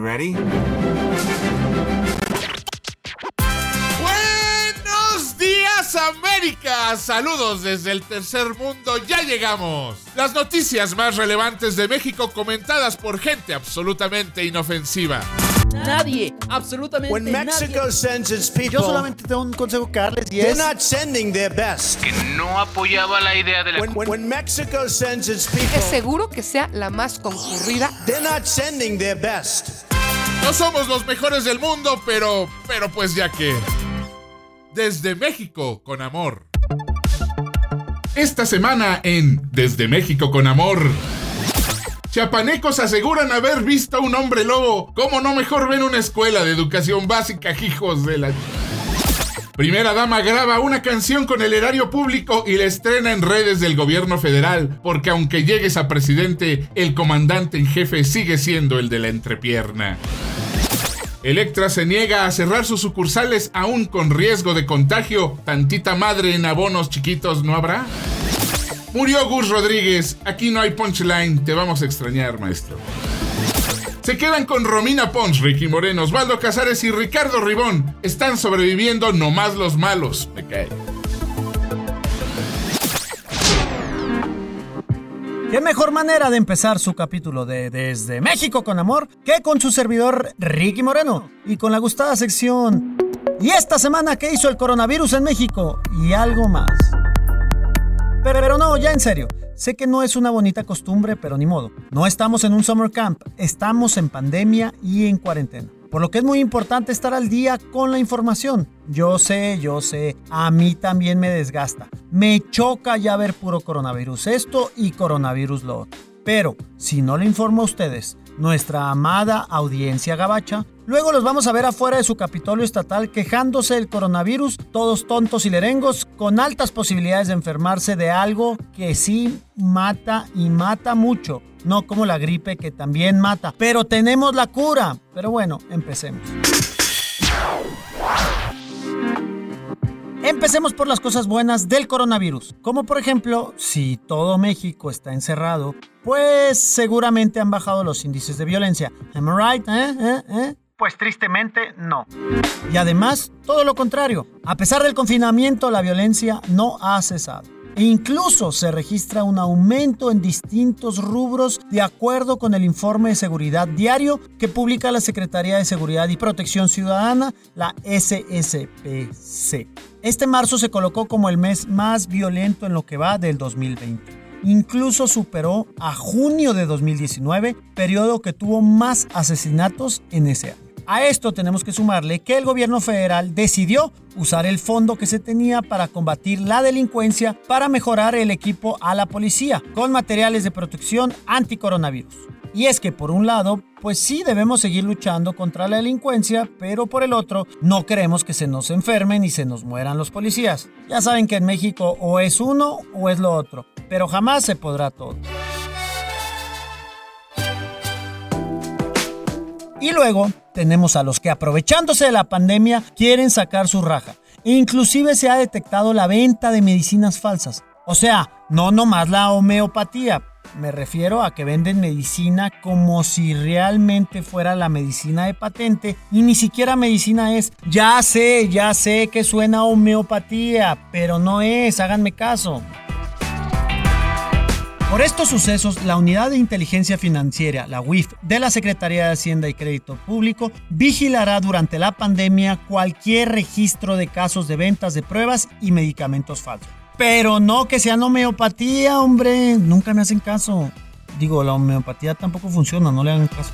You ready? Buenos días América, saludos desde el tercer mundo, ya llegamos. Las noticias más relevantes de México comentadas por gente absolutamente inofensiva. Nadie, absolutamente When Mexico nadie. sends its people, Yo solamente tengo un consejo que darles y they're es not sending their best. que no apoyaba la idea de la When, when, Mexico sends its Es people, seguro que sea la más concurrida. they're not sending their best. No somos los mejores del mundo, pero, pero pues ya que... Desde México con amor. Esta semana en Desde México con amor. Chiapanecos aseguran haber visto a un hombre lobo. ¿Cómo no mejor ven una escuela de educación básica, hijos de la... Primera dama graba una canción con el erario público y la estrena en redes del gobierno federal, porque aunque llegues a presidente, el comandante en jefe sigue siendo el de la entrepierna. Electra se niega a cerrar sus sucursales aún con riesgo de contagio. Tantita madre en abonos chiquitos no habrá. Murió Gus Rodríguez. Aquí no hay punchline. Te vamos a extrañar, maestro. Se quedan con Romina Pons, Ricky Moreno, Osvaldo Casares y Ricardo Ribón. Están sobreviviendo nomás los malos. Me cae. ¿Qué mejor manera de empezar su capítulo de Desde México con Amor que con su servidor Ricky Moreno y con la gustada sección ¿Y esta semana qué hizo el coronavirus en México? Y algo más. Pero, pero no, ya en serio. Sé que no es una bonita costumbre, pero ni modo. No estamos en un summer camp, estamos en pandemia y en cuarentena. Por lo que es muy importante estar al día con la información. Yo sé, yo sé, a mí también me desgasta. Me choca ya ver puro coronavirus esto y coronavirus lo otro. Pero si no le informo a ustedes, nuestra amada audiencia gabacha, luego los vamos a ver afuera de su Capitolio Estatal quejándose del coronavirus, todos tontos y lerengos, con altas posibilidades de enfermarse de algo que sí mata y mata mucho. No como la gripe que también mata, pero tenemos la cura. Pero bueno, empecemos. Empecemos por las cosas buenas del coronavirus, como por ejemplo, si todo México está encerrado, pues seguramente han bajado los índices de violencia. Am I right? ¿Eh? ¿Eh? ¿Eh? Pues tristemente no. Y además, todo lo contrario. A pesar del confinamiento, la violencia no ha cesado. E incluso se registra un aumento en distintos rubros de acuerdo con el informe de seguridad diario que publica la Secretaría de Seguridad y Protección Ciudadana, la SSPC. Este marzo se colocó como el mes más violento en lo que va del 2020. Incluso superó a junio de 2019, periodo que tuvo más asesinatos en ese año. A esto tenemos que sumarle que el gobierno federal decidió usar el fondo que se tenía para combatir la delincuencia para mejorar el equipo a la policía con materiales de protección anticoronavirus. Y es que por un lado, pues sí debemos seguir luchando contra la delincuencia, pero por el otro, no queremos que se nos enfermen y se nos mueran los policías. Ya saben que en México o es uno o es lo otro, pero jamás se podrá todo. Y luego tenemos a los que aprovechándose de la pandemia quieren sacar su raja. Inclusive se ha detectado la venta de medicinas falsas. O sea, no nomás la homeopatía. Me refiero a que venden medicina como si realmente fuera la medicina de patente y ni siquiera medicina es. Ya sé, ya sé que suena homeopatía, pero no es, háganme caso. Por estos sucesos, la Unidad de Inteligencia Financiera, la UIF, de la Secretaría de Hacienda y Crédito Público, vigilará durante la pandemia cualquier registro de casos de ventas de pruebas y medicamentos falsos. Pero no que sean homeopatía, hombre. Nunca me hacen caso. Digo, la homeopatía tampoco funciona, no le hagan caso.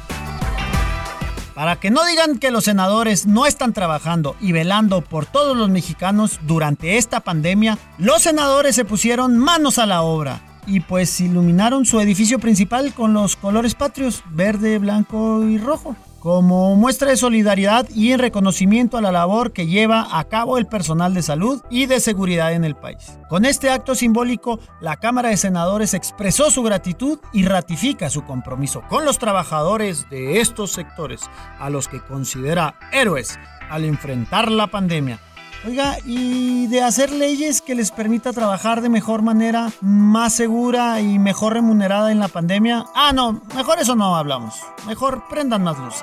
Para que no digan que los senadores no están trabajando y velando por todos los mexicanos durante esta pandemia, los senadores se pusieron manos a la obra y pues iluminaron su edificio principal con los colores patrios, verde, blanco y rojo, como muestra de solidaridad y en reconocimiento a la labor que lleva a cabo el personal de salud y de seguridad en el país. Con este acto simbólico, la Cámara de Senadores expresó su gratitud y ratifica su compromiso con los trabajadores de estos sectores, a los que considera héroes al enfrentar la pandemia. Oiga, y de hacer leyes que les permita trabajar de mejor manera, más segura y mejor remunerada en la pandemia. Ah, no, mejor eso no hablamos. Mejor prendan más luz.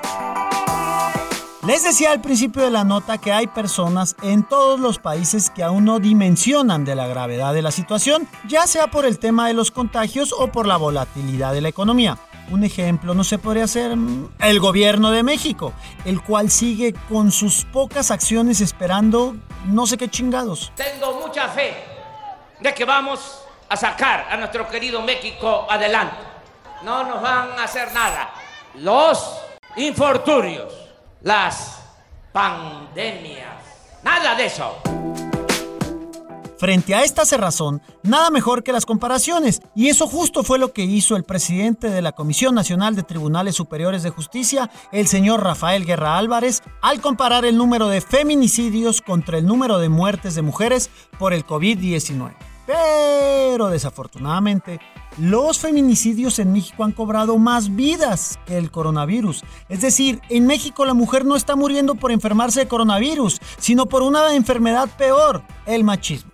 Les decía al principio de la nota que hay personas en todos los países que aún no dimensionan de la gravedad de la situación, ya sea por el tema de los contagios o por la volatilidad de la economía. Un ejemplo no se podría ser mm, el gobierno de México, el cual sigue con sus pocas acciones esperando no sé qué chingados. Tengo mucha fe de que vamos a sacar a nuestro querido México adelante. No nos van a hacer nada. Los infortunios, las pandemias, nada de eso. Frente a esta cerrazón, nada mejor que las comparaciones, y eso justo fue lo que hizo el presidente de la Comisión Nacional de Tribunales Superiores de Justicia, el señor Rafael Guerra Álvarez, al comparar el número de feminicidios contra el número de muertes de mujeres por el COVID-19. Pero desafortunadamente, los feminicidios en México han cobrado más vidas que el coronavirus. Es decir, en México la mujer no está muriendo por enfermarse de coronavirus, sino por una enfermedad peor, el machismo.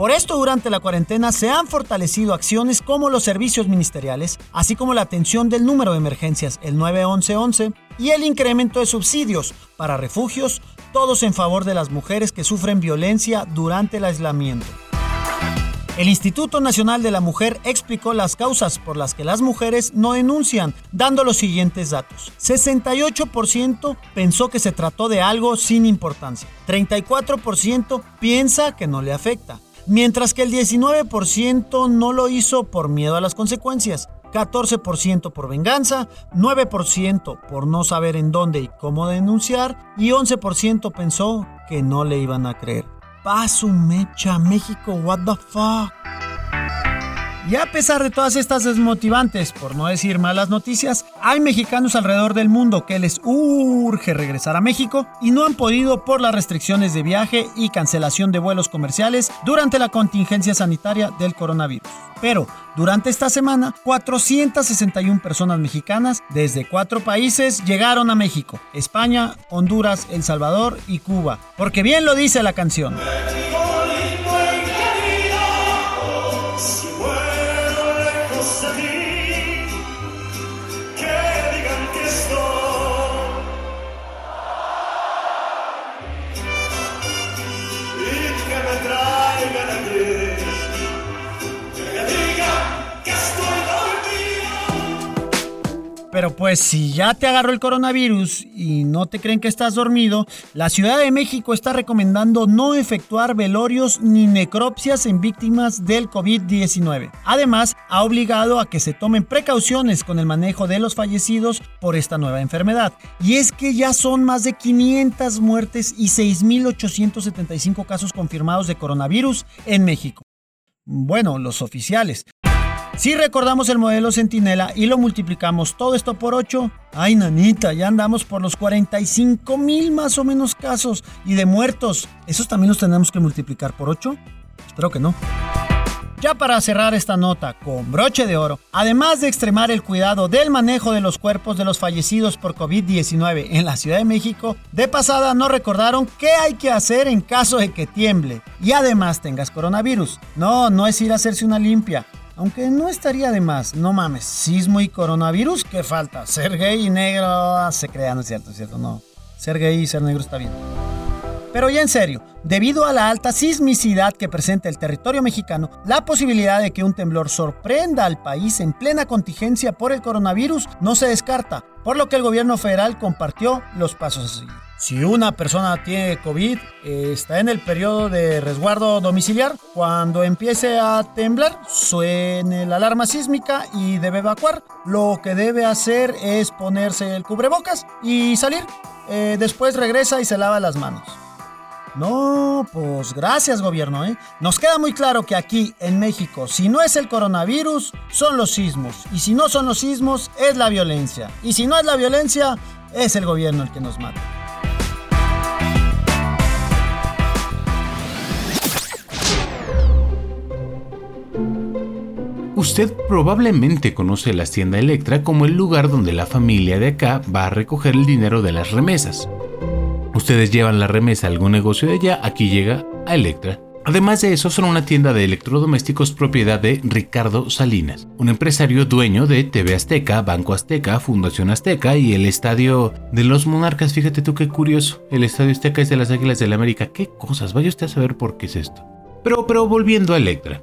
Por esto, durante la cuarentena se han fortalecido acciones como los servicios ministeriales, así como la atención del número de emergencias, el 911, y el incremento de subsidios para refugios, todos en favor de las mujeres que sufren violencia durante el aislamiento. El Instituto Nacional de la Mujer explicó las causas por las que las mujeres no denuncian, dando los siguientes datos. 68% pensó que se trató de algo sin importancia. 34% piensa que no le afecta. Mientras que el 19% no lo hizo por miedo a las consecuencias. 14% por venganza, 9% por no saber en dónde y cómo denunciar y 11% pensó que no le iban a creer. Paso mecha México, what the fuck. Y a pesar de todas estas desmotivantes, por no decir malas noticias, hay mexicanos alrededor del mundo que les urge regresar a México y no han podido por las restricciones de viaje y cancelación de vuelos comerciales durante la contingencia sanitaria del coronavirus. Pero durante esta semana, 461 personas mexicanas desde cuatro países llegaron a México, España, Honduras, El Salvador y Cuba. Porque bien lo dice la canción. Pero pues si ya te agarró el coronavirus y no te creen que estás dormido, la Ciudad de México está recomendando no efectuar velorios ni necropsias en víctimas del COVID-19. Además, ha obligado a que se tomen precauciones con el manejo de los fallecidos por esta nueva enfermedad. Y es que ya son más de 500 muertes y 6.875 casos confirmados de coronavirus en México. Bueno, los oficiales. Si recordamos el modelo Centinela y lo multiplicamos todo esto por 8, ay nanita, ya andamos por los 45 mil más o menos casos y de muertos. ¿Esos también los tenemos que multiplicar por 8? Espero que no. Ya para cerrar esta nota con broche de oro, además de extremar el cuidado del manejo de los cuerpos de los fallecidos por COVID-19 en la Ciudad de México, de pasada no recordaron qué hay que hacer en caso de que tiemble y además tengas coronavirus. No, no es ir a hacerse una limpia. Aunque no estaría de más, no mames, sismo y coronavirus, ¿qué falta? Ser gay y negro, ah, se crea, no es cierto, es cierto, no. Ser gay y ser negro está bien. Pero ya en serio, debido a la alta sismicidad que presenta el territorio mexicano, la posibilidad de que un temblor sorprenda al país en plena contingencia por el coronavirus no se descarta, por lo que el gobierno federal compartió los pasos a. Si una persona tiene COVID, está en el periodo de resguardo domiciliar, cuando empiece a temblar, suene la alarma sísmica y debe evacuar. Lo que debe hacer es ponerse el cubrebocas y salir. Eh, después regresa y se lava las manos. No, pues gracias gobierno. ¿eh? Nos queda muy claro que aquí en México, si no es el coronavirus, son los sismos. Y si no son los sismos, es la violencia. Y si no es la violencia, es el gobierno el que nos mata. Usted probablemente conoce la hacienda Electra como el lugar donde la familia de acá va a recoger el dinero de las remesas. Ustedes llevan la remesa a algún negocio de allá, aquí llega a Electra. Además de eso, son una tienda de electrodomésticos propiedad de Ricardo Salinas, un empresario dueño de TV Azteca, Banco Azteca, Fundación Azteca y el Estadio de los Monarcas. Fíjate tú qué curioso, el Estadio Azteca es de las Águilas del la América. ¿Qué cosas? Vaya usted a saber por qué es esto. Pero, pero volviendo a Electra.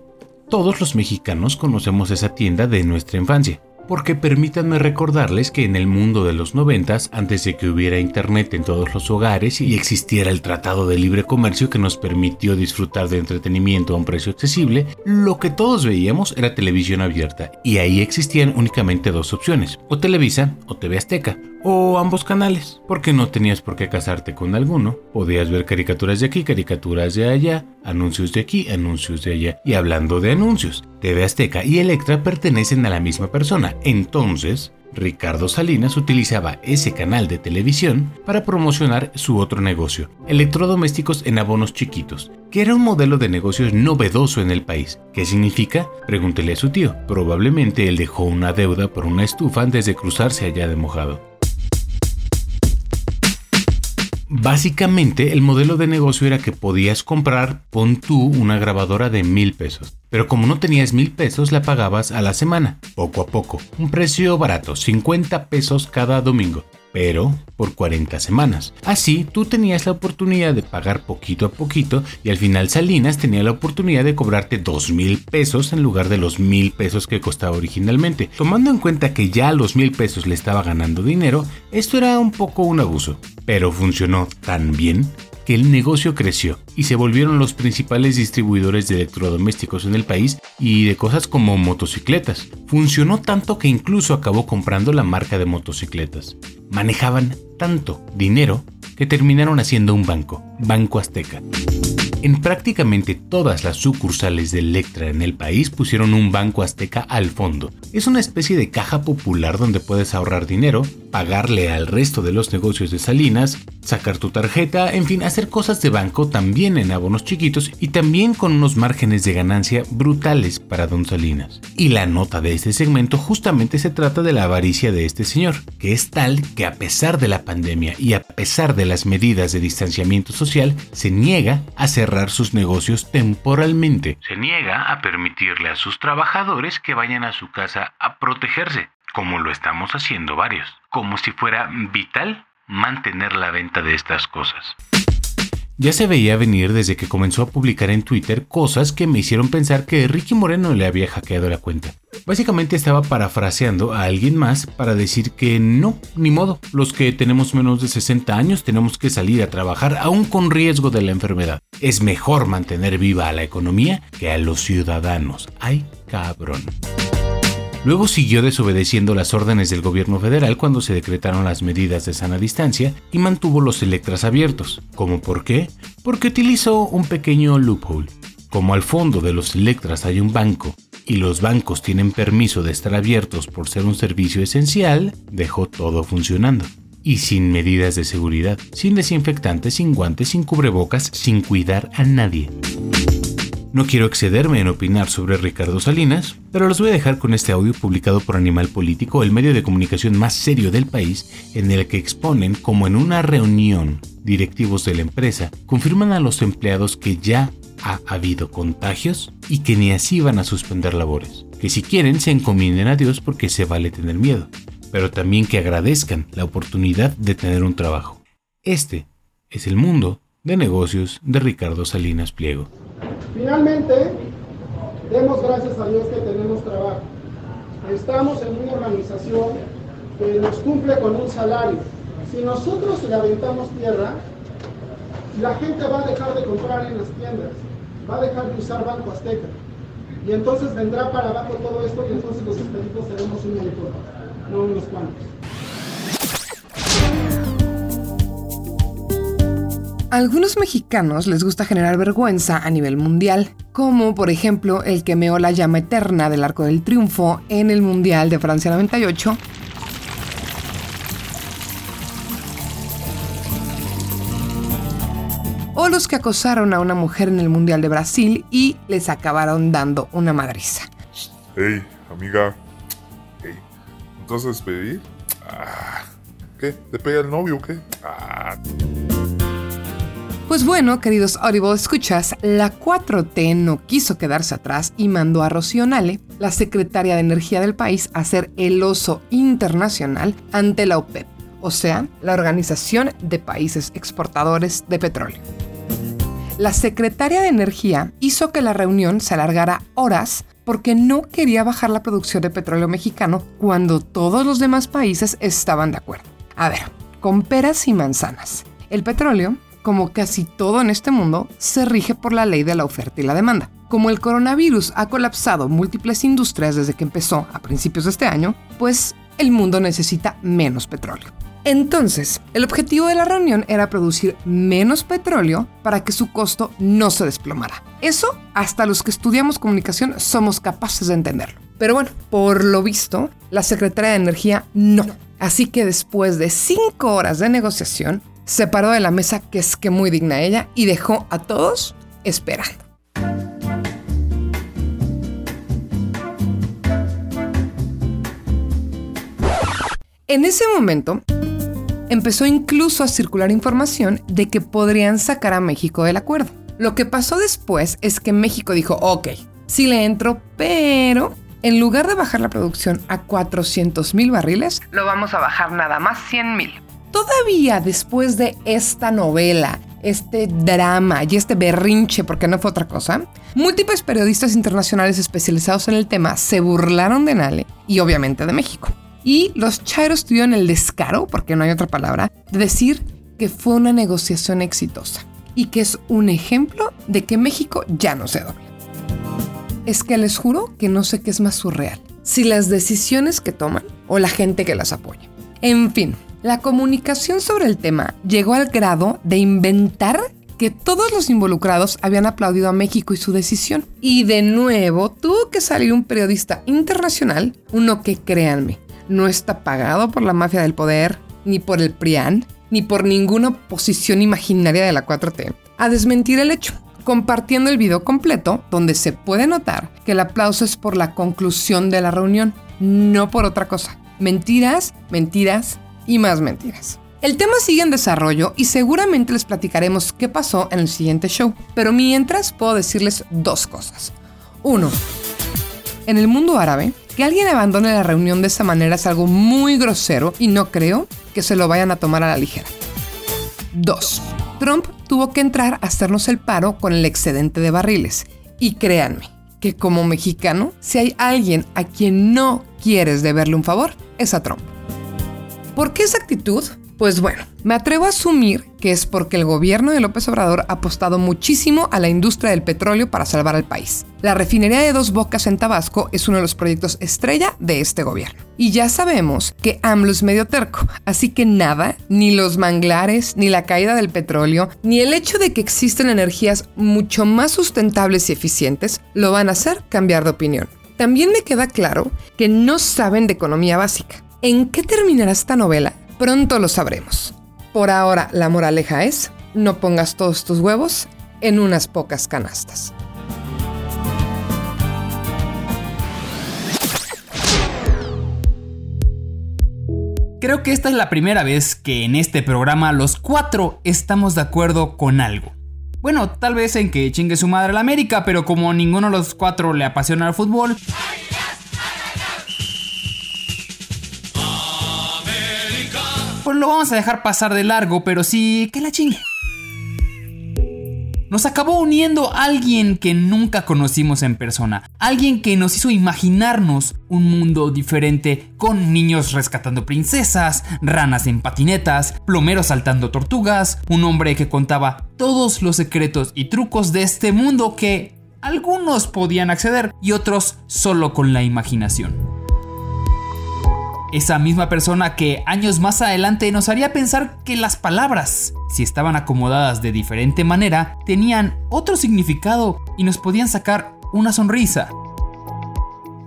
Todos los mexicanos conocemos esa tienda de nuestra infancia porque permítanme recordarles que en el mundo de los noventas, antes de que hubiera internet en todos los hogares y existiera el Tratado de Libre Comercio que nos permitió disfrutar de entretenimiento a un precio accesible, lo que todos veíamos era televisión abierta y ahí existían únicamente dos opciones, o Televisa o TV Azteca o ambos canales, porque no tenías por qué casarte con alguno. Podías ver caricaturas de aquí, caricaturas de allá, anuncios de aquí, anuncios de allá. Y hablando de anuncios, TV Azteca y Electra pertenecen a la misma persona. Entonces, Ricardo Salinas utilizaba ese canal de televisión para promocionar su otro negocio, electrodomésticos en abonos chiquitos, que era un modelo de negocios novedoso en el país. ¿Qué significa? Pregúntele a su tío. Probablemente él dejó una deuda por una estufa antes de cruzarse allá de mojado. Básicamente el modelo de negocio era que podías comprar, pon tú, una grabadora de mil pesos. Pero como no tenías mil pesos, la pagabas a la semana, poco a poco. Un precio barato, 50 pesos cada domingo pero por 40 semanas. Así, tú tenías la oportunidad de pagar poquito a poquito y al final Salinas tenía la oportunidad de cobrarte 2 mil pesos en lugar de los mil pesos que costaba originalmente. Tomando en cuenta que ya los mil pesos le estaba ganando dinero, esto era un poco un abuso, pero funcionó tan bien que el negocio creció y se volvieron los principales distribuidores de electrodomésticos en el país y de cosas como motocicletas. Funcionó tanto que incluso acabó comprando la marca de motocicletas. Manejaban tanto dinero que terminaron haciendo un banco, Banco Azteca. En prácticamente todas las sucursales de Electra en el país pusieron un banco azteca al fondo. Es una especie de caja popular donde puedes ahorrar dinero, pagarle al resto de los negocios de Salinas, sacar tu tarjeta, en fin, hacer cosas de banco también en abonos chiquitos y también con unos márgenes de ganancia brutales para Don Salinas. Y la nota de este segmento justamente se trata de la avaricia de este señor, que es tal que a pesar de la pandemia y a pesar de las medidas de distanciamiento social, se niega a cerrar sus negocios temporalmente. Se niega a permitirle a sus trabajadores que vayan a su casa a protegerse, como lo estamos haciendo varios, como si fuera vital mantener la venta de estas cosas. Ya se veía venir desde que comenzó a publicar en Twitter cosas que me hicieron pensar que Ricky Moreno le había hackeado la cuenta. Básicamente estaba parafraseando a alguien más para decir que no, ni modo, los que tenemos menos de 60 años tenemos que salir a trabajar aún con riesgo de la enfermedad. Es mejor mantener viva a la economía que a los ciudadanos. ¡Ay, cabrón! Luego siguió desobedeciendo las órdenes del gobierno federal cuando se decretaron las medidas de sana distancia y mantuvo los Electras abiertos. ¿Cómo por qué? Porque utilizó un pequeño loophole. Como al fondo de los Electras hay un banco y los bancos tienen permiso de estar abiertos por ser un servicio esencial, dejó todo funcionando. Y sin medidas de seguridad, sin desinfectantes, sin guantes, sin cubrebocas, sin cuidar a nadie. No quiero excederme en opinar sobre Ricardo Salinas, pero los voy a dejar con este audio publicado por Animal Político, el medio de comunicación más serio del país, en el que exponen cómo en una reunión directivos de la empresa confirman a los empleados que ya ha habido contagios y que ni así van a suspender labores. Que si quieren se encomienden a Dios porque se vale tener miedo, pero también que agradezcan la oportunidad de tener un trabajo. Este es el mundo de negocios de Ricardo Salinas Pliego. Finalmente, demos gracias a Dios que tenemos trabajo. Estamos en una organización que nos cumple con un salario. Si nosotros le aventamos tierra, la gente va a dejar de comprar en las tiendas, va a dejar de usar Banco Azteca. Y entonces vendrá para abajo todo esto y entonces los expeditos seremos un montón, no unos cuantos. Algunos mexicanos les gusta generar vergüenza a nivel mundial, como por ejemplo el que meó la llama eterna del Arco del Triunfo en el Mundial de Francia 98, o los que acosaron a una mujer en el Mundial de Brasil y les acabaron dando una madriza. Hey, amiga. Hey, ¿entonces despedir? Ah, ¿Qué? ¿Te pega el novio o qué? Ah. Pues bueno, queridos Audible escuchas, la 4T no quiso quedarse atrás y mandó a Rocío la secretaria de Energía del país, a ser el oso internacional ante la OPEP, o sea, la Organización de Países Exportadores de Petróleo. La secretaria de Energía hizo que la reunión se alargara horas porque no quería bajar la producción de petróleo mexicano cuando todos los demás países estaban de acuerdo. A ver, con peras y manzanas. El petróleo como casi todo en este mundo, se rige por la ley de la oferta y la demanda. Como el coronavirus ha colapsado múltiples industrias desde que empezó a principios de este año, pues el mundo necesita menos petróleo. Entonces, el objetivo de la reunión era producir menos petróleo para que su costo no se desplomara. Eso, hasta los que estudiamos comunicación somos capaces de entenderlo. Pero bueno, por lo visto, la Secretaría de Energía no. Así que después de cinco horas de negociación, se paró de la mesa, que es que muy digna ella, y dejó a todos esperando. En ese momento, empezó incluso a circular información de que podrían sacar a México del acuerdo. Lo que pasó después es que México dijo, ok, sí le entro, pero en lugar de bajar la producción a 400 mil barriles, lo vamos a bajar nada más 100 mil. Todavía después de esta novela, este drama y este berrinche, porque no fue otra cosa, múltiples periodistas internacionales especializados en el tema se burlaron de Nale y obviamente de México. Y los chairos tuvieron el descaro, porque no hay otra palabra, de decir que fue una negociación exitosa y que es un ejemplo de que México ya no se dobla. Es que les juro que no sé qué es más surreal, si las decisiones que toman o la gente que las apoya. En fin, la comunicación sobre el tema llegó al grado de inventar que todos los involucrados habían aplaudido a México y su decisión. Y de nuevo tuvo que salir un periodista internacional, uno que créanme, no está pagado por la mafia del poder, ni por el PRIAN, ni por ninguna oposición imaginaria de la 4T, a desmentir el hecho, compartiendo el video completo donde se puede notar que el aplauso es por la conclusión de la reunión, no por otra cosa. Mentiras, mentiras, y más mentiras. El tema sigue en desarrollo y seguramente les platicaremos qué pasó en el siguiente show, pero mientras puedo decirles dos cosas. Uno, en el mundo árabe, que alguien abandone la reunión de esa manera es algo muy grosero y no creo que se lo vayan a tomar a la ligera. Dos, Trump tuvo que entrar a hacernos el paro con el excedente de barriles. Y créanme que como mexicano, si hay alguien a quien no quieres deberle un favor, es a Trump. ¿Por qué esa actitud? Pues bueno, me atrevo a asumir que es porque el gobierno de López Obrador ha apostado muchísimo a la industria del petróleo para salvar al país. La refinería de Dos Bocas en Tabasco es uno de los proyectos estrella de este gobierno. Y ya sabemos que AMLO es medio terco, así que nada, ni los manglares, ni la caída del petróleo, ni el hecho de que existen energías mucho más sustentables y eficientes, lo van a hacer cambiar de opinión. También me queda claro que no saben de economía básica ¿En qué terminará esta novela? Pronto lo sabremos. Por ahora, la moraleja es, no pongas todos tus huevos en unas pocas canastas. Creo que esta es la primera vez que en este programa los cuatro estamos de acuerdo con algo. Bueno, tal vez en que chingue su madre la América, pero como ninguno de los cuatro le apasiona el fútbol, pues lo vamos a dejar pasar de largo, pero sí que la chingue. Nos acabó uniendo alguien que nunca conocimos en persona, alguien que nos hizo imaginarnos un mundo diferente con niños rescatando princesas, ranas en patinetas, plomeros saltando tortugas, un hombre que contaba todos los secretos y trucos de este mundo que algunos podían acceder y otros solo con la imaginación. Esa misma persona que años más adelante nos haría pensar que las palabras, si estaban acomodadas de diferente manera, tenían otro significado y nos podían sacar una sonrisa.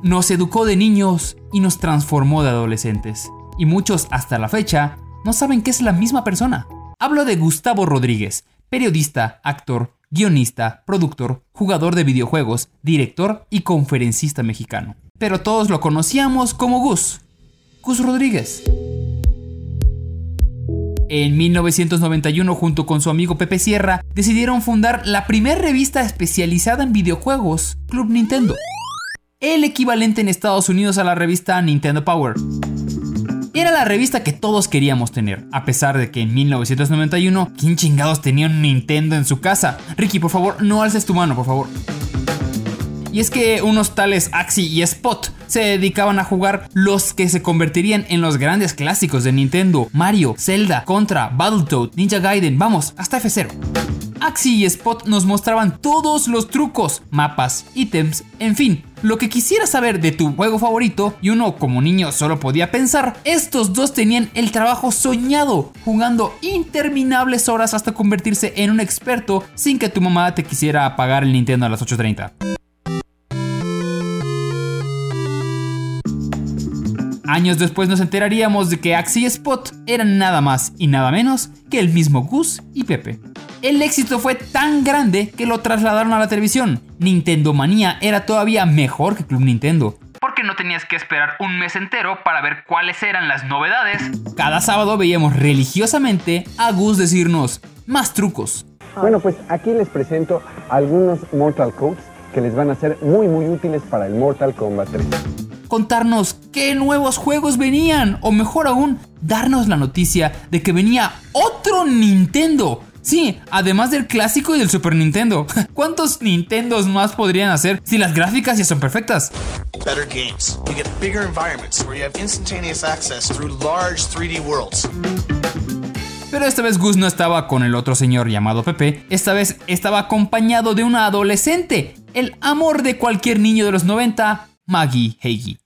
Nos educó de niños y nos transformó de adolescentes. Y muchos hasta la fecha no saben que es la misma persona. Hablo de Gustavo Rodríguez, periodista, actor, guionista, productor, jugador de videojuegos, director y conferencista mexicano. Pero todos lo conocíamos como Gus Gus Rodríguez. En 1991, junto con su amigo Pepe Sierra, decidieron fundar la primera revista especializada en videojuegos, Club Nintendo. El equivalente en Estados Unidos a la revista Nintendo Power. Era la revista que todos queríamos tener, a pesar de que en 1991, ¿quién chingados tenía un Nintendo en su casa? Ricky, por favor, no alces tu mano, por favor. Y es que unos tales Axie y Spot se dedicaban a jugar los que se convertirían en los grandes clásicos de Nintendo: Mario, Zelda, Contra, Battletoad, Ninja Gaiden, vamos, hasta F0. Axie y Spot nos mostraban todos los trucos, mapas, ítems, en fin, lo que quisieras saber de tu juego favorito y uno como niño solo podía pensar, estos dos tenían el trabajo soñado, jugando interminables horas hasta convertirse en un experto sin que tu mamá te quisiera apagar el Nintendo a las 8.30. Años después nos enteraríamos de que Axie y Spot eran nada más y nada menos que el mismo Gus y Pepe. El éxito fue tan grande que lo trasladaron a la televisión. Nintendo Manía era todavía mejor que Club Nintendo. Porque no tenías que esperar un mes entero para ver cuáles eran las novedades. Cada sábado veíamos religiosamente a Gus decirnos más trucos. Bueno, pues aquí les presento algunos Mortal Codes que les van a ser muy muy útiles para el Mortal Kombat 3 contarnos qué nuevos juegos venían, o mejor aún, darnos la noticia de que venía otro Nintendo. Sí, además del clásico y del Super Nintendo. ¿Cuántos Nintendos más podrían hacer si las gráficas ya son perfectas? Better games. You get bigger environments where you have instantaneous access through large 3D worlds. Pero esta vez Gus no estaba con el otro señor llamado Pepe, esta vez estaba acompañado de una adolescente, el amor de cualquier niño de los 90, Maggie Heigi.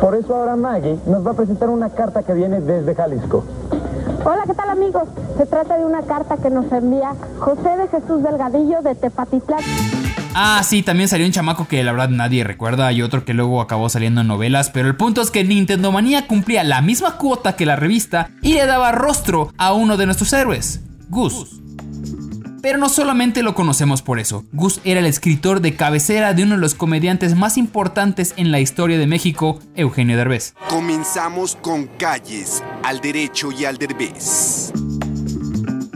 Por eso ahora Maggie nos va a presentar una carta que viene desde Jalisco. Hola, ¿qué tal amigos? Se trata de una carta que nos envía José de Jesús Delgadillo de Tepatitlán. Ah, sí, también salió un chamaco que la verdad nadie recuerda y otro que luego acabó saliendo en novelas, pero el punto es que Nintendo Manía cumplía la misma cuota que la revista y le daba rostro a uno de nuestros héroes, Gus. Pero no solamente lo conocemos por eso. Gus era el escritor de cabecera de uno de los comediantes más importantes en la historia de México, Eugenio Derbez. Comenzamos con calles, al derecho y al derbez.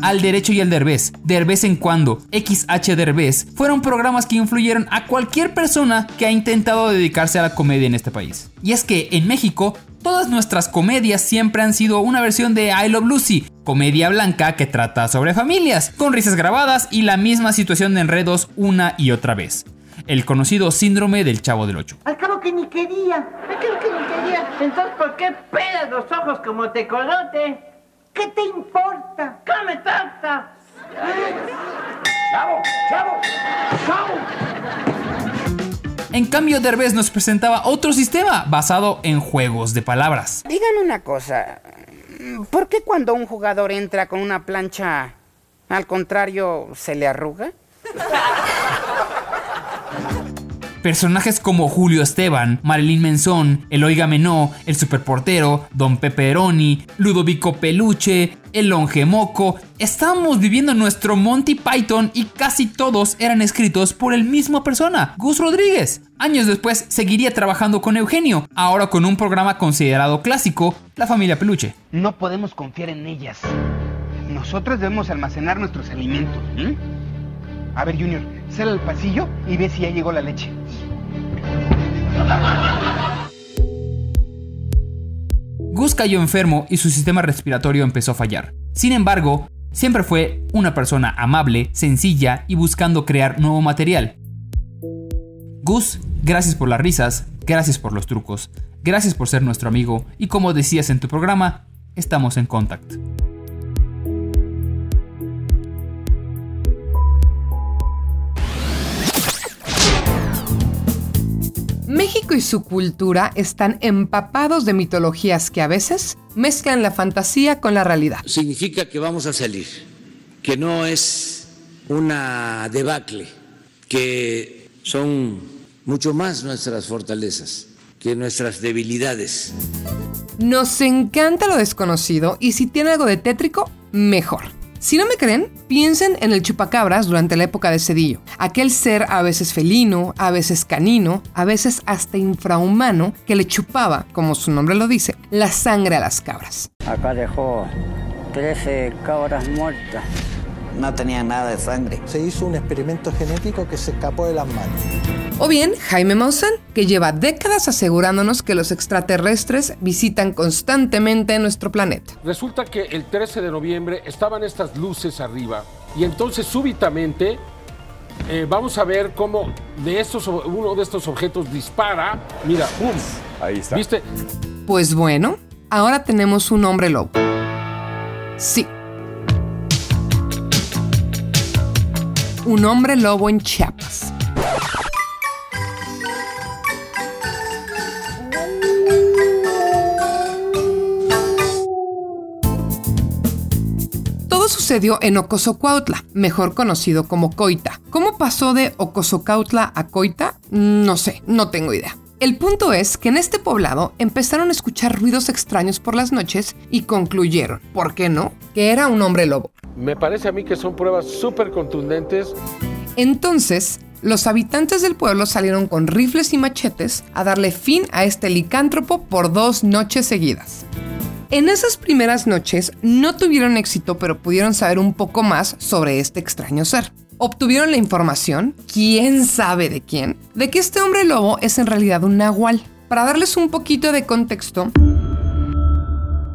Al Derecho y al Derbez, de vez en cuando, XH Derbez, fueron programas que influyeron a cualquier persona que ha intentado dedicarse a la comedia en este país. Y es que en México Todas nuestras comedias siempre han sido una versión de I Love Lucy, comedia blanca que trata sobre familias, con risas grabadas y la misma situación de enredos una y otra vez. El conocido síndrome del chavo del 8. Al cabo que ni quería, al cabo que ni quería. Entonces, ¿por qué pelas los ojos como te colote? ¿Qué te importa? ¡Come tarta! ¡Chavo! ¡Chavo! ¡Chavo! En cambio, Derbez nos presentaba otro sistema basado en juegos de palabras. Díganme una cosa. ¿Por qué cuando un jugador entra con una plancha, al contrario, se le arruga? Personajes como Julio Esteban, Marilyn Menzón, Eloy Menó, el superportero, Don Pepperoni, Ludovico Peluche, el Longemoco, estábamos viviendo nuestro Monty Python y casi todos eran escritos por el mismo persona, Gus Rodríguez. Años después seguiría trabajando con Eugenio, ahora con un programa considerado clásico, La Familia Peluche. No podemos confiar en ellas. Nosotros debemos almacenar nuestros alimentos. A ver, Junior, sal al pasillo y ve si ya llegó la leche. Gus cayó enfermo y su sistema respiratorio empezó a fallar. Sin embargo, siempre fue una persona amable, sencilla y buscando crear nuevo material. Gus, gracias por las risas, gracias por los trucos, gracias por ser nuestro amigo y como decías en tu programa, estamos en contacto. México y su cultura están empapados de mitologías que a veces mezclan la fantasía con la realidad. Significa que vamos a salir, que no es una debacle, que son mucho más nuestras fortalezas que nuestras debilidades. Nos encanta lo desconocido y si tiene algo de tétrico, mejor. Si no me creen, piensen en el chupacabras durante la época de Cedillo. Aquel ser a veces felino, a veces canino, a veces hasta infrahumano que le chupaba, como su nombre lo dice, la sangre a las cabras. Acá dejó 13 cabras muertas. No tenía nada de sangre. Se hizo un experimento genético que se escapó de las manos. O bien Jaime Maussan, que lleva décadas asegurándonos que los extraterrestres visitan constantemente nuestro planeta. Resulta que el 13 de noviembre estaban estas luces arriba y entonces súbitamente eh, vamos a ver cómo de estos, uno de estos objetos dispara. Mira, ¡pum! Ahí está. ¿Viste? Pues bueno, ahora tenemos un hombre lobo. Sí. Un hombre lobo en Chiapas. Sucedió en Ocosocuautla, mejor conocido como Coita. ¿Cómo pasó de Ocosocautla a Coita? No sé, no tengo idea. El punto es que en este poblado empezaron a escuchar ruidos extraños por las noches y concluyeron, ¿por qué no?, que era un hombre lobo. Me parece a mí que son pruebas súper contundentes. Entonces, los habitantes del pueblo salieron con rifles y machetes a darle fin a este licántropo por dos noches seguidas. En esas primeras noches no tuvieron éxito, pero pudieron saber un poco más sobre este extraño ser. Obtuvieron la información, quién sabe de quién, de que este hombre lobo es en realidad un nahual. Para darles un poquito de contexto,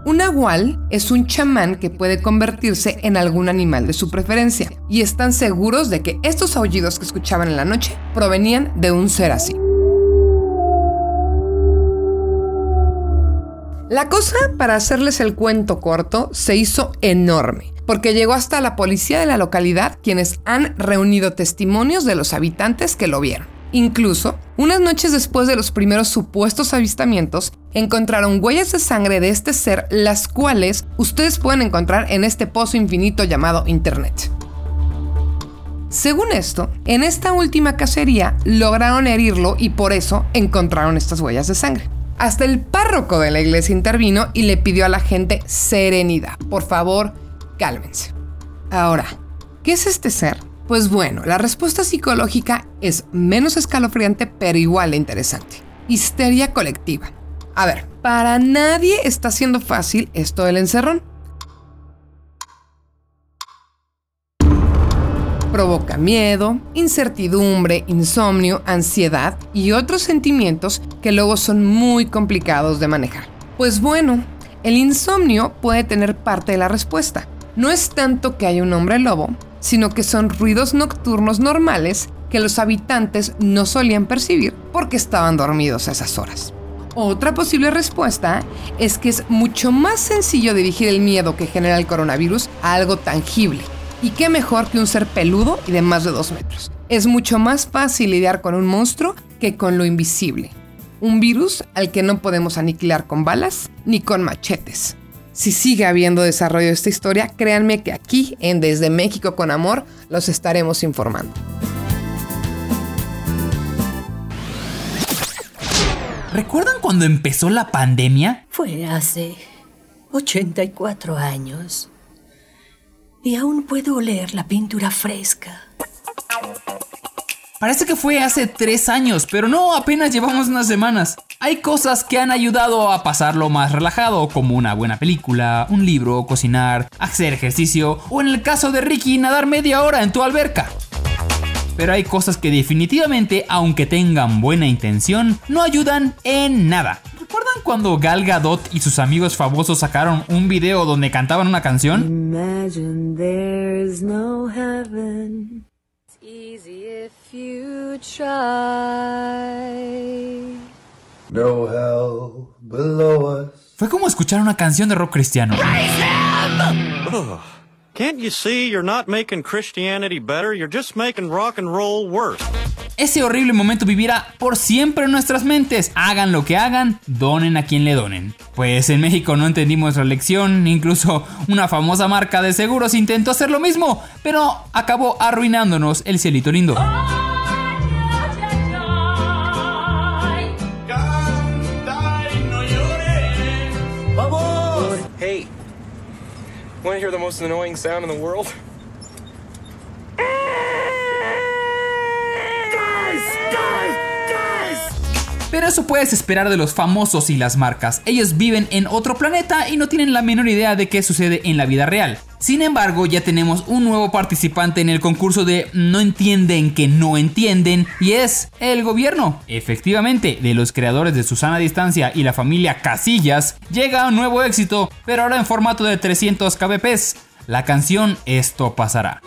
un nahual es un chamán que puede convertirse en algún animal de su preferencia, y están seguros de que estos aullidos que escuchaban en la noche provenían de un ser así. La cosa, para hacerles el cuento corto, se hizo enorme, porque llegó hasta la policía de la localidad quienes han reunido testimonios de los habitantes que lo vieron. Incluso, unas noches después de los primeros supuestos avistamientos, encontraron huellas de sangre de este ser, las cuales ustedes pueden encontrar en este pozo infinito llamado Internet. Según esto, en esta última cacería lograron herirlo y por eso encontraron estas huellas de sangre. Hasta el párroco de la iglesia intervino y le pidió a la gente serenidad. Por favor, cálmense. Ahora, ¿qué es este ser? Pues bueno, la respuesta psicológica es menos escalofriante pero igual de interesante. Histeria colectiva. A ver, para nadie está siendo fácil esto del encerrón. Provoca miedo, incertidumbre, insomnio, ansiedad y otros sentimientos que luego son muy complicados de manejar. Pues bueno, el insomnio puede tener parte de la respuesta. No es tanto que haya un hombre lobo, sino que son ruidos nocturnos normales que los habitantes no solían percibir porque estaban dormidos a esas horas. Otra posible respuesta es que es mucho más sencillo dirigir el miedo que genera el coronavirus a algo tangible. Y qué mejor que un ser peludo y de más de dos metros. Es mucho más fácil lidiar con un monstruo que con lo invisible. Un virus al que no podemos aniquilar con balas ni con machetes. Si sigue habiendo desarrollo de esta historia, créanme que aquí, en Desde México con Amor, los estaremos informando. ¿Recuerdan cuando empezó la pandemia? Fue hace 84 años. Y aún puedo oler la pintura fresca. Parece que fue hace tres años, pero no, apenas llevamos unas semanas. Hay cosas que han ayudado a pasarlo más relajado, como una buena película, un libro, cocinar, hacer ejercicio o en el caso de Ricky, nadar media hora en tu alberca. Pero hay cosas que definitivamente, aunque tengan buena intención, no ayudan en nada. ¿Recuerdan cuando Gal Gadot y sus amigos famosos sacaron un video donde cantaban una canción? Imagine there's no heaven. It's easy if you try. No hell below us. Fue como escuchar una canción de rock cristiano. Can't you see you're not making Christianity better? You're just making rock and roll worse. Ese horrible momento vivirá por siempre en nuestras mentes. Hagan lo que hagan, donen a quien le donen. Pues en México no entendimos la lección, incluso una famosa marca de seguros intentó hacer lo mismo, pero acabó arruinándonos el cielito lindo. Want to hear the most annoying sound in the world? Pero eso puedes esperar de los famosos y las marcas. Ellos viven en otro planeta y no tienen la menor idea de qué sucede en la vida real. Sin embargo, ya tenemos un nuevo participante en el concurso de No entienden que no entienden y es el gobierno. Efectivamente, de los creadores de Susana Distancia y la familia Casillas, llega un nuevo éxito, pero ahora en formato de 300 kbps. La canción Esto pasará.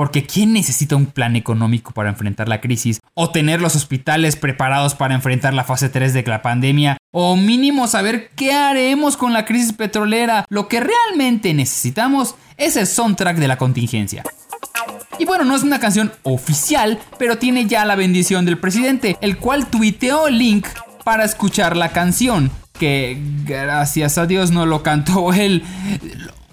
Porque ¿quién necesita un plan económico para enfrentar la crisis? ¿O tener los hospitales preparados para enfrentar la fase 3 de la pandemia? ¿O mínimo saber qué haremos con la crisis petrolera? Lo que realmente necesitamos es el soundtrack de la contingencia. Y bueno, no es una canción oficial, pero tiene ya la bendición del presidente, el cual tuiteó el link para escuchar la canción, que gracias a Dios no lo cantó él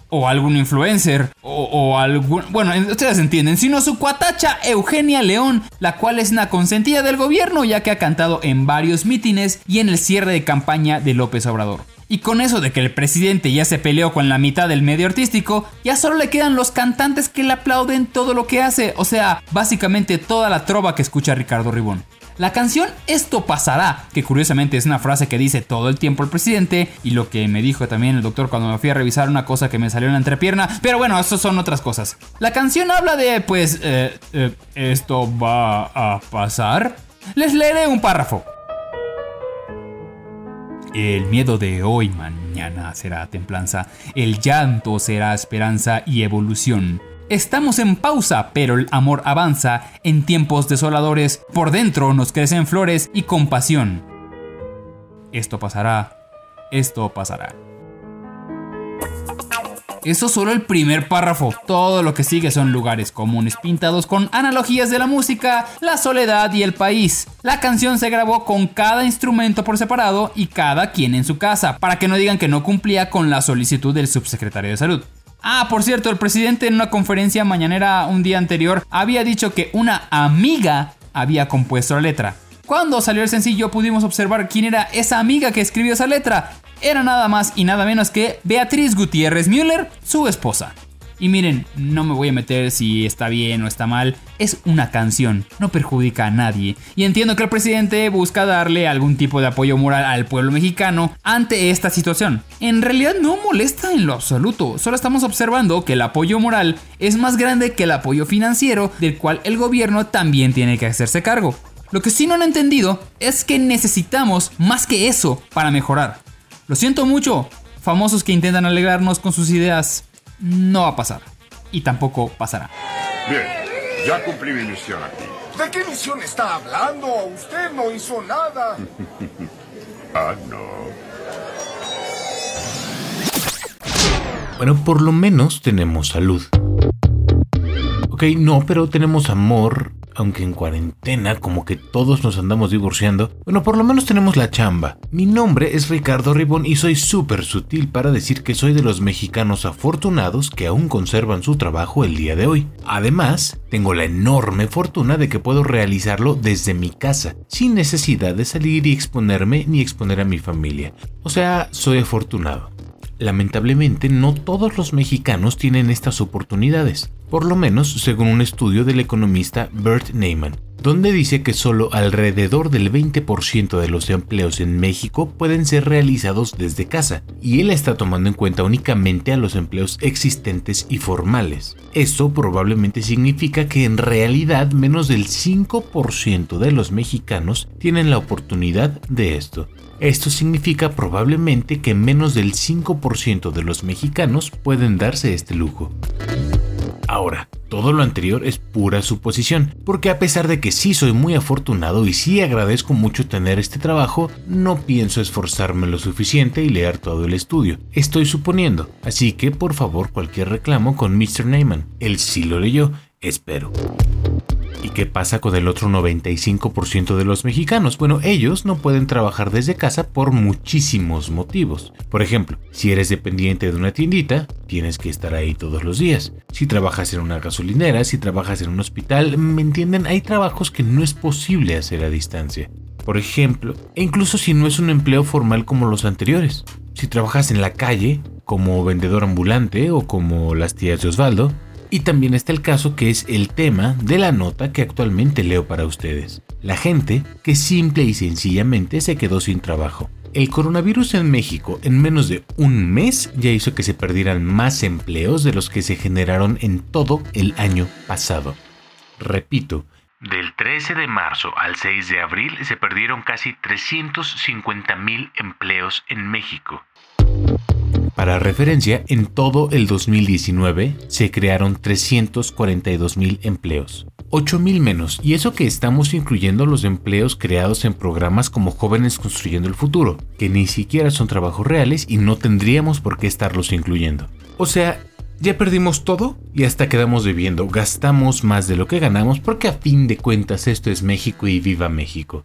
o algún influencer o, algún... Bueno, ustedes entienden, sino su cuatacha Eugenia León, la cual es una consentida del gobierno ya que ha cantado en varios mítines y en el cierre de campaña de López Obrador. Y con eso de que el presidente ya se peleó con la mitad del medio artístico, ya solo le quedan los cantantes que le aplauden todo lo que hace, o sea, básicamente toda la trova que escucha Ricardo Ribón. La canción Esto pasará, que curiosamente es una frase que dice todo el tiempo el presidente y lo que me dijo también el doctor cuando me fui a revisar una cosa que me salió en la entrepierna, pero bueno, eso son otras cosas. La canción habla de, pues, eh, eh, esto va a pasar. Les leeré un párrafo. El miedo de hoy mañana será templanza, el llanto será esperanza y evolución. Estamos en pausa, pero el amor avanza en tiempos desoladores. Por dentro nos crecen flores y compasión. Esto pasará, esto pasará. Eso solo el primer párrafo. Todo lo que sigue son lugares comunes pintados con analogías de la música, la soledad y el país. La canción se grabó con cada instrumento por separado y cada quien en su casa, para que no digan que no cumplía con la solicitud del subsecretario de salud. Ah, por cierto, el presidente en una conferencia mañanera un día anterior había dicho que una amiga había compuesto la letra. Cuando salió el sencillo pudimos observar quién era esa amiga que escribió esa letra. Era nada más y nada menos que Beatriz Gutiérrez Müller, su esposa. Y miren, no me voy a meter si está bien o está mal, es una canción, no perjudica a nadie. Y entiendo que el presidente busca darle algún tipo de apoyo moral al pueblo mexicano ante esta situación. En realidad no molesta en lo absoluto, solo estamos observando que el apoyo moral es más grande que el apoyo financiero del cual el gobierno también tiene que hacerse cargo. Lo que sí no han entendido es que necesitamos más que eso para mejorar. Lo siento mucho, famosos que intentan alegrarnos con sus ideas, no va a pasar. Y tampoco pasará. Bien, ya cumplí mi misión aquí. ¿De qué misión está hablando? Usted no hizo nada. ah, no. Bueno, por lo menos tenemos salud. Ok, no, pero tenemos amor, aunque en cuarentena como que todos nos andamos divorciando, bueno, por lo menos tenemos la chamba. Mi nombre es Ricardo Ribón y soy súper sutil para decir que soy de los mexicanos afortunados que aún conservan su trabajo el día de hoy. Además, tengo la enorme fortuna de que puedo realizarlo desde mi casa, sin necesidad de salir y exponerme ni exponer a mi familia. O sea, soy afortunado. Lamentablemente, no todos los mexicanos tienen estas oportunidades, por lo menos según un estudio del economista Bert Neyman, donde dice que solo alrededor del 20% de los empleos en México pueden ser realizados desde casa, y él está tomando en cuenta únicamente a los empleos existentes y formales. Esto probablemente significa que en realidad menos del 5% de los mexicanos tienen la oportunidad de esto. Esto significa probablemente que menos del 5% de los mexicanos pueden darse este lujo. Ahora, todo lo anterior es pura suposición, porque a pesar de que sí soy muy afortunado y sí agradezco mucho tener este trabajo, no pienso esforzarme lo suficiente y leer todo el estudio. Estoy suponiendo, así que por favor cualquier reclamo con Mr. Neyman. Él sí lo leyó, espero. ¿Y qué pasa con el otro 95% de los mexicanos? Bueno, ellos no pueden trabajar desde casa por muchísimos motivos. Por ejemplo, si eres dependiente de una tiendita, tienes que estar ahí todos los días. Si trabajas en una gasolinera, si trabajas en un hospital, ¿me entienden? Hay trabajos que no es posible hacer a distancia. Por ejemplo, e incluso si no es un empleo formal como los anteriores. si trabajas en la calle, como vendedor ambulante o como las tías de Osvaldo. Y también está el caso que es el tema de la nota que actualmente leo para ustedes. La gente que simple y sencillamente se quedó sin trabajo. El coronavirus en México en menos de un mes ya hizo que se perdieran más empleos de los que se generaron en todo el año pasado. Repito, del 13 de marzo al 6 de abril se perdieron casi 350 mil empleos en México. Para referencia, en todo el 2019 se crearon 342 mil empleos. 8 mil menos, y eso que estamos incluyendo los empleos creados en programas como Jóvenes Construyendo el Futuro, que ni siquiera son trabajos reales y no tendríamos por qué estarlos incluyendo. O sea, ya perdimos todo y hasta quedamos viviendo, gastamos más de lo que ganamos porque a fin de cuentas esto es México y viva México.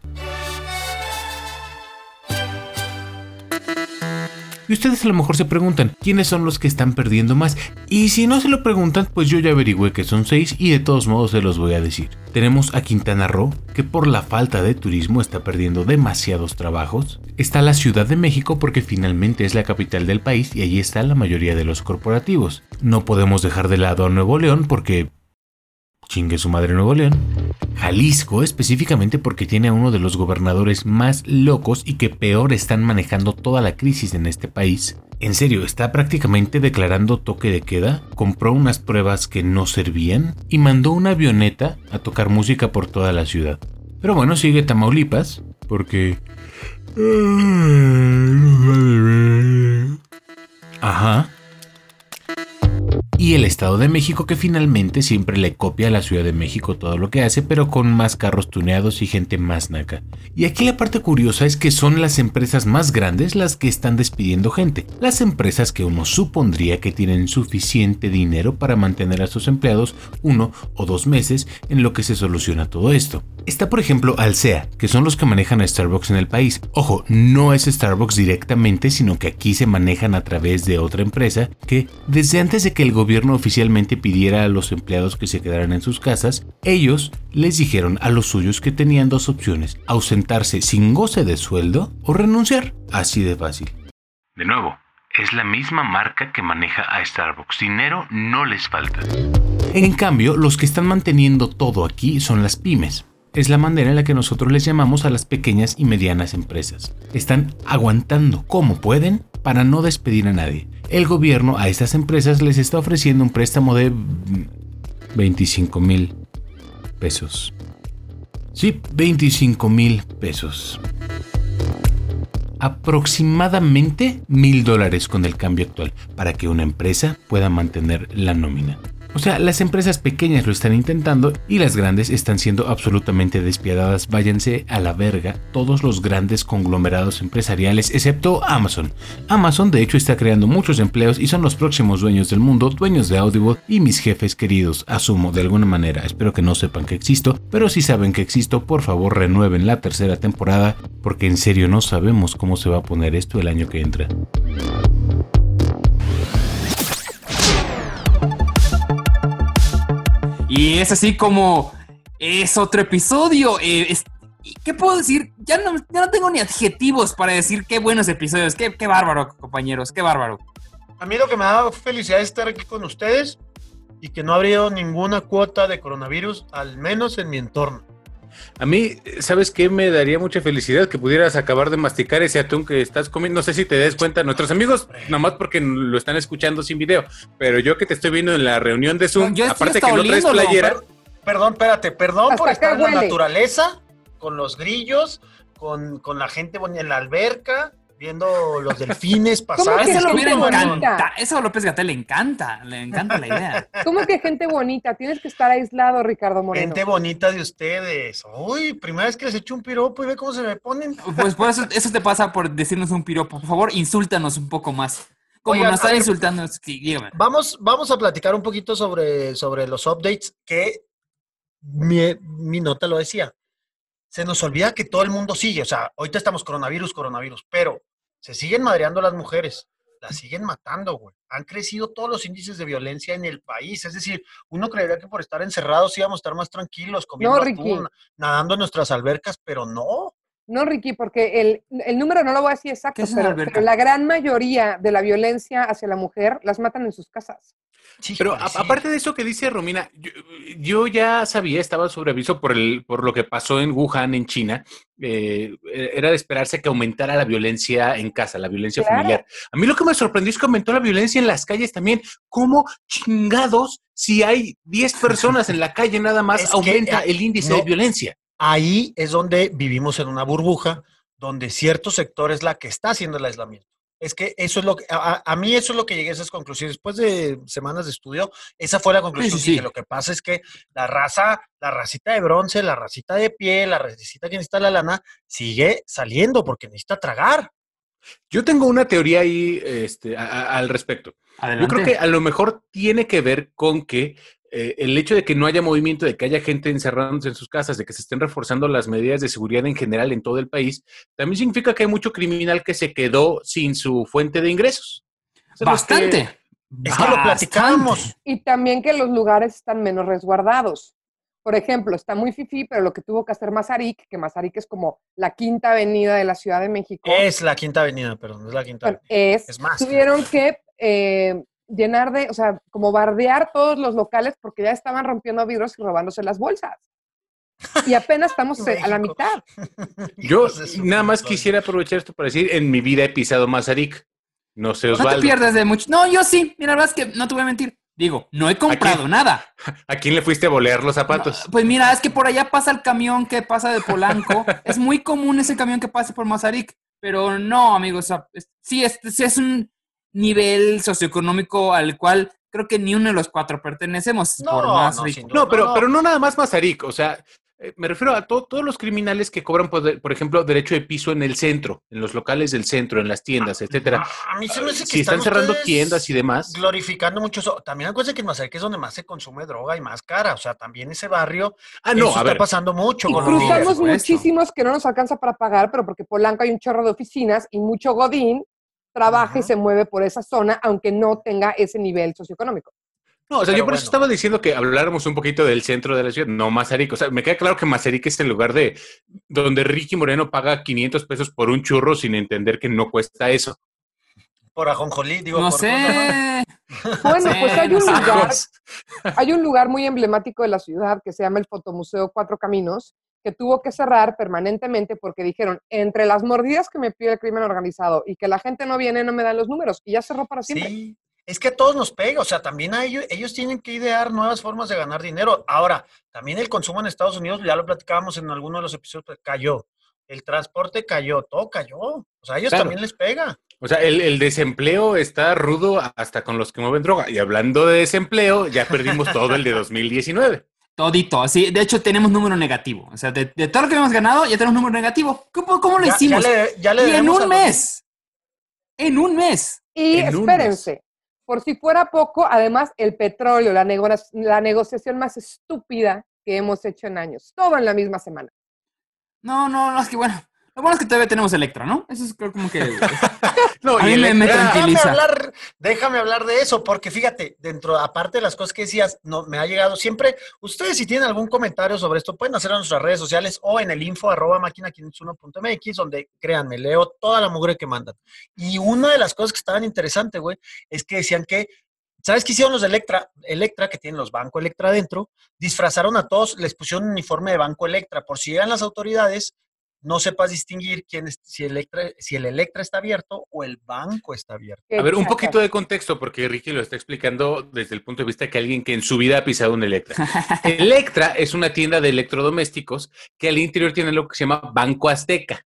Y ustedes a lo mejor se preguntan, ¿quiénes son los que están perdiendo más? Y si no se lo preguntan, pues yo ya averigüé que son seis y de todos modos se los voy a decir. Tenemos a Quintana Roo, que por la falta de turismo está perdiendo demasiados trabajos. Está la Ciudad de México porque finalmente es la capital del país y allí está la mayoría de los corporativos. No podemos dejar de lado a Nuevo León porque chingue su madre Nuevo León. Jalisco específicamente porque tiene a uno de los gobernadores más locos y que peor están manejando toda la crisis en este país. En serio, está prácticamente declarando toque de queda, compró unas pruebas que no servían y mandó una avioneta a tocar música por toda la ciudad. Pero bueno, sigue Tamaulipas, porque... Ajá, y el Estado de México que finalmente siempre le copia a la Ciudad de México todo lo que hace, pero con más carros tuneados y gente más naca. Y aquí la parte curiosa es que son las empresas más grandes las que están despidiendo gente, las empresas que uno supondría que tienen suficiente dinero para mantener a sus empleados uno o dos meses en lo que se soluciona todo esto. Está por ejemplo Alsea, que son los que manejan a Starbucks en el país. Ojo, no es Starbucks directamente, sino que aquí se manejan a través de otra empresa que desde antes de que el gobierno oficialmente pidiera a los empleados que se quedaran en sus casas, ellos les dijeron a los suyos que tenían dos opciones, ausentarse sin goce de sueldo o renunciar. Así de fácil. De nuevo, es la misma marca que maneja a Starbucks. Dinero no les falta. En cambio, los que están manteniendo todo aquí son las pymes es la manera en la que nosotros les llamamos a las pequeñas y medianas empresas. Están aguantando como pueden para no despedir a nadie. El gobierno a estas empresas les está ofreciendo un préstamo de 25 mil pesos. Sí, 25 mil pesos. Aproximadamente mil dólares con el cambio actual para que una empresa pueda mantener la nómina. O sea, las empresas pequeñas lo están intentando y las grandes están siendo absolutamente despiadadas. Váyanse a la verga todos los grandes conglomerados empresariales, excepto Amazon. Amazon de hecho está creando muchos empleos y son los próximos dueños del mundo, dueños de Audible y mis jefes queridos, asumo de alguna manera. Espero que no sepan que existo, pero si saben que existo, por favor renueven la tercera temporada, porque en serio no sabemos cómo se va a poner esto el año que entra. Y es así como es otro episodio. Eh, ¿Qué puedo decir? Ya no, no, tengo ni adjetivos para decir qué buenos episodios. Qué, qué bárbaro, compañeros, qué bárbaro. A mí lo que me da felicidad es estar aquí con ustedes y que no habría ninguna cuota de coronavirus, al menos en mi entorno. A mí, ¿sabes qué? Me daría mucha felicidad que pudieras acabar de masticar ese atún que estás comiendo. No sé si te des cuenta, nuestros amigos, nomás porque lo están escuchando sin video, pero yo que te estoy viendo en la reunión de Zoom, aparte que no traes playera. Perdón, espérate, perdón por estar en la naturaleza, con los grillos, con, con la gente en la alberca, viendo los delfines pasar. Eso a le encanta. Eso a López Gatel le encanta. Le encanta la idea. ¿Cómo que gente bonita? Tienes que estar aislado, Ricardo Moreno. Gente bonita de ustedes. Uy, primera vez que les echo un piropo y ve cómo se me ponen. Pues por eso, eso te pasa por decirnos un piropo. Por favor, insúltanos un poco más. Como nos están insultando, dígame. Vamos, vamos a platicar un poquito sobre, sobre los updates que mi, mi nota lo decía. Se nos olvida que todo el mundo sigue. O sea, ahorita estamos coronavirus, coronavirus, pero se siguen madreando las mujeres, las siguen matando, güey. Han crecido todos los índices de violencia en el país. Es decir, uno creería que por estar encerrados íbamos a estar más tranquilos, comiendo atún, nadando en nuestras albercas, pero no. No, Ricky, porque el, el número no lo voy a decir exacto, ¿Qué es una pero, la gran mayoría de la violencia hacia la mujer las matan en sus casas. Pero a- aparte de eso que dice Romina, yo, yo ya sabía, estaba sobre aviso por, el, por lo que pasó en Wuhan, en China. eh, era de esperarse que aumentara la violencia en casa, la violencia Claro. familiar. A mí lo que me sorprendió es que aumentó la violencia en las calles también. ¿Cómo chingados, si hay 10 personas en la calle nada más, Es que, aumenta ah, el índice no, de violencia? Ahí es donde vivimos en una burbuja, donde cierto sector es la que está haciendo el aislamiento. Es que eso es lo que, a, mí eso es lo que llegué a esas conclusiones. Después de semanas de estudio, esa fue la conclusión. sí, sí. Dije, lo que pasa es que la raza, la racita de bronce, la racita de piel, la racita que necesita la lana, sigue saliendo porque necesita tragar. Yo tengo una teoría ahí este, a- a- al respecto. Yo creo que a lo mejor tiene que ver con que eh, el hecho de que no haya movimiento, de que haya gente encerrándose en sus casas, de que se estén reforzando las medidas de seguridad en general en todo el país, también significa que hay mucho criminal que se quedó sin su fuente de ingresos. Es que- Bastante. Es que lo platicábamos. Y también que los lugares están menos resguardados. Por ejemplo, está muy fifí, pero lo que tuvo que hacer Mazarik, que Mazarik es como la quinta avenida de la Ciudad de México, Es la quinta avenida, perdón, es la quinta bueno, avenida. es, Es más. tuvieron que eh, llenar de, o sea, como bardear todos los locales porque ya estaban rompiendo vidrios y robándose las bolsas. Y apenas estamos eh, a la mitad. Yo nada más quisiera aprovechar esto para decir, en mi vida he pisado Mazarik. No sé, No Osvaldo. te pierdes de mucho. No, yo sí. Mira, la verdad es que no te voy a mentir. Digo, no he comprado nada. ¿A quién le fuiste a bolear los zapatos? Pues mira, es que por allá pasa el camión que pasa de Polanco. es muy común ese camión que pase por Mazarik. Pero no, amigos. o sea, es- sí, es, sí es un nivel socioeconómico al cual creo que ni uno de los cuatro pertenecemos. por más rico. No, pero, pero no nada más Mazarik, o sea, eh, me refiero a to- todos los criminales que cobran, por, por ejemplo, derecho de piso en el centro, en los locales del centro, en las tiendas, etcétera. A mí se me hace que Si están cerrando ustedes tiendas y demás. Glorificando mucho eso. También acuérdense que en Mazarik es donde más se consume droga y más cara. O sea, también ese barrio. Ah, no, eso a está ver. pasando mucho. Y cruzamos muchísimos que no nos alcanza para pagar, pero porque Polanco hay un chorro de oficinas y mucho Godín trabaja y se mueve por esa zona, aunque no tenga ese nivel socioeconómico. No, o sea, yo por eso estaba diciendo que habláramos un poquito del centro de la ciudad, no Mazarik. O sea, me queda claro que Mazarik es el lugar de donde Ricky Moreno paga 500 pesos por un churro sin entender que no cuesta eso. Por ajonjolí, digo. No por sé. Bueno, pues hay un lugar, hay un lugar muy emblemático de la ciudad que se llama el Fotomuseo Cuatro Caminos, que tuvo que cerrar permanentemente porque dijeron, entre las mordidas que me pide el crimen organizado y que la gente no viene, no me dan los números, y ya cerró para siempre. Sí, es que a todos nos pega, o sea, también a ellos, ellos tienen que idear nuevas formas de ganar dinero. Ahora, también el consumo en Estados Unidos, ya lo platicábamos en alguno de los episodios, pues, cayó. El transporte cayó, todo cayó. O sea, a ellos Claro. también les pega. O sea, el, el desempleo está rudo hasta con los que mueven droga. Y hablando de desempleo, ya perdimos todo el de 2019. Todito, así. De hecho, tenemos número negativo. O sea, de, de todo lo que hemos ganado, ya tenemos número negativo. ¿Cómo, cómo lo Ya- hicimos? ya le- ya le y en un los- mes. En un mes. Y En espérense, por si fuera poco, además el petróleo, la, nego- la negociación más estúpida que hemos hecho en años, todo en la misma semana. No, no, no, es que bueno. Lo bueno es que todavía tenemos Electra, ¿no? Eso es creo como que. No, a y mí me, me tranquiliza. Déjame hablar, déjame hablar de eso, porque fíjate, dentro, aparte de las cosas que decías, no, me ha llegado siempre, ustedes si tienen algún comentario sobre esto, pueden hacerlo en nuestras redes sociales o en el info arroba máquina 501.mx, donde créanme, leo toda la mugre que mandan. Y una de las cosas que estaban interesantes, güey, es que decían que, ¿sabes qué hicieron los de Electra? Electra, que tienen los Banco Electra adentro, disfrazaron a todos, les pusieron un uniforme de Banco Electra, por si llegan las autoridades, no sepas distinguir quién es, si, Electra, si el Electra está abierto o el banco está abierto. A ver, un poquito de contexto, porque Ricky lo está explicando desde el punto de vista que alguien que en su vida ha pisado un Electra. Electra es una tienda de electrodomésticos que al interior tiene lo que se llama Banco Azteca.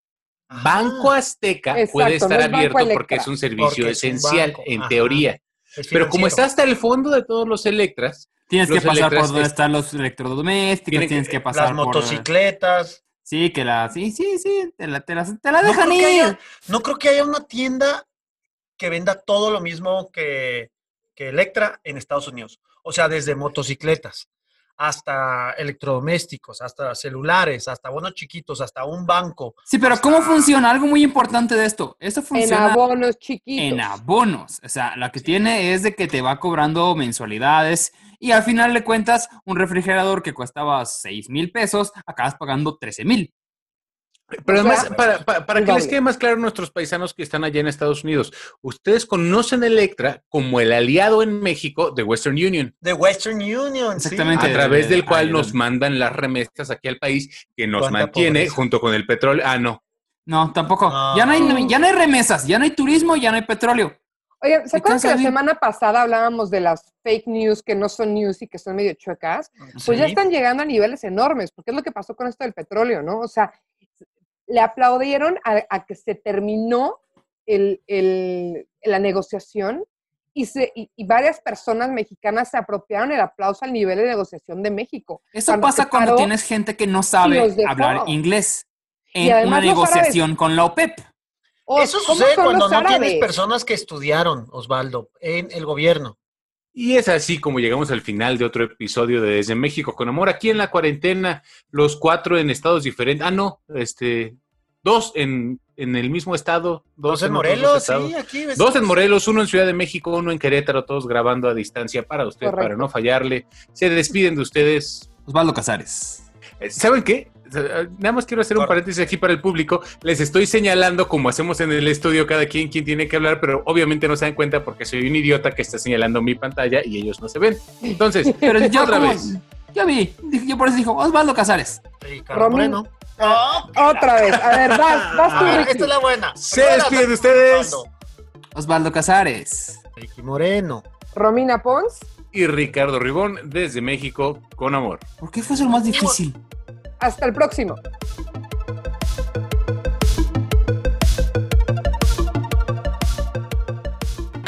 Banco Azteca Exacto, puede estar abierto porque es un servicio Porque es un esencial, en ajá. teoría. Es Pero como está hasta el fondo de todos los Electras, Tienes que pasar por donde es- están los electrodomésticos, Tienen tienes que- que pasar Las por... motocicletas. Sí, que la... Sí, sí, sí, te la, te la, te la No dejan ir. haya, no creo que haya una tienda que venda todo lo mismo que, que Electra en Estados Unidos. O sea, desde motocicletas hasta electrodomésticos, hasta celulares, hasta bonos chiquitos, hasta un banco. Sí, pero ¿cómo funciona? Algo muy importante de esto. Esto En funciona abonos chiquitos. en abonos. O sea, lo que tiene es de que te va cobrando mensualidades y al final le cuentas un refrigerador que costaba 6 mil pesos, acabas pagando 13 mil. Pero O sea, además, para, para- para que les quede más claro a nuestros paisanos que están allá en Estados Unidos, ustedes conocen Electra como el aliado en México de Western Union. De Western Union. sí. A través del cual nos mandan las remesas aquí al país que nos mantiene pobreza. junto con el petróleo. Ah, no. No, tampoco. Ya, no hay, ya no hay remesas, ya no hay turismo, ya no hay petróleo. Oigan, ¿se ¿Y acuerdan que la semana pasada hablábamos de las fake news que no son news y que son medio chuecas? Pues ya están llegando a niveles enormes, porque es lo que pasó con esto del petróleo, ¿no? O sea, le aplaudieron a, a que se terminó el- el- la negociación y, se, y, y varias personas mexicanas se apropiaron el aplauso al nivel de negociación de México. Eso Cuando pasa cuando tienes gente que no sabe hablar inglés en una negociación con la OPEP. Oh, Eso ¿cómo sucede cuando no árabes? tienes personas que estudiaron, Osvaldo, en el gobierno. Y es así como llegamos al final de otro episodio de Desde México con Amor. Aquí en la cuarentena, los cuatro en estados diferentes. Ah, no, este, dos en, en el mismo estado. Dos, Dos en Morelos, estados. sí, aquí Dos en Morelos, uno en Ciudad de México, uno en Querétaro, todos grabando a distancia para usted, Correcto. para no fallarle. Se despiden de ustedes. Osvaldo Casares. Eh, ¿Saben qué? Nada más quiero hacer un paréntesis aquí para el público. Les estoy señalando, como hacemos en el estudio, cada quien quien tiene que hablar, pero obviamente no se dan cuenta porque soy un idiota que está señalando mi pantalla y ellos no se ven. Entonces, Pero yo otra como- vez. Ya vi, yo por eso dijo Osvaldo Casares. Ricardo Moreno. Ah, Otra vez. A ver, vas, vas tú, Ah, Ricky. esta es la buena. Se despiden de ustedes. Osvaldo Casares. Ricky Moreno. Romina Pons. Y Ricardo Ribón desde México con amor. ¿Por qué fue eso lo más difícil? Hasta el próximo.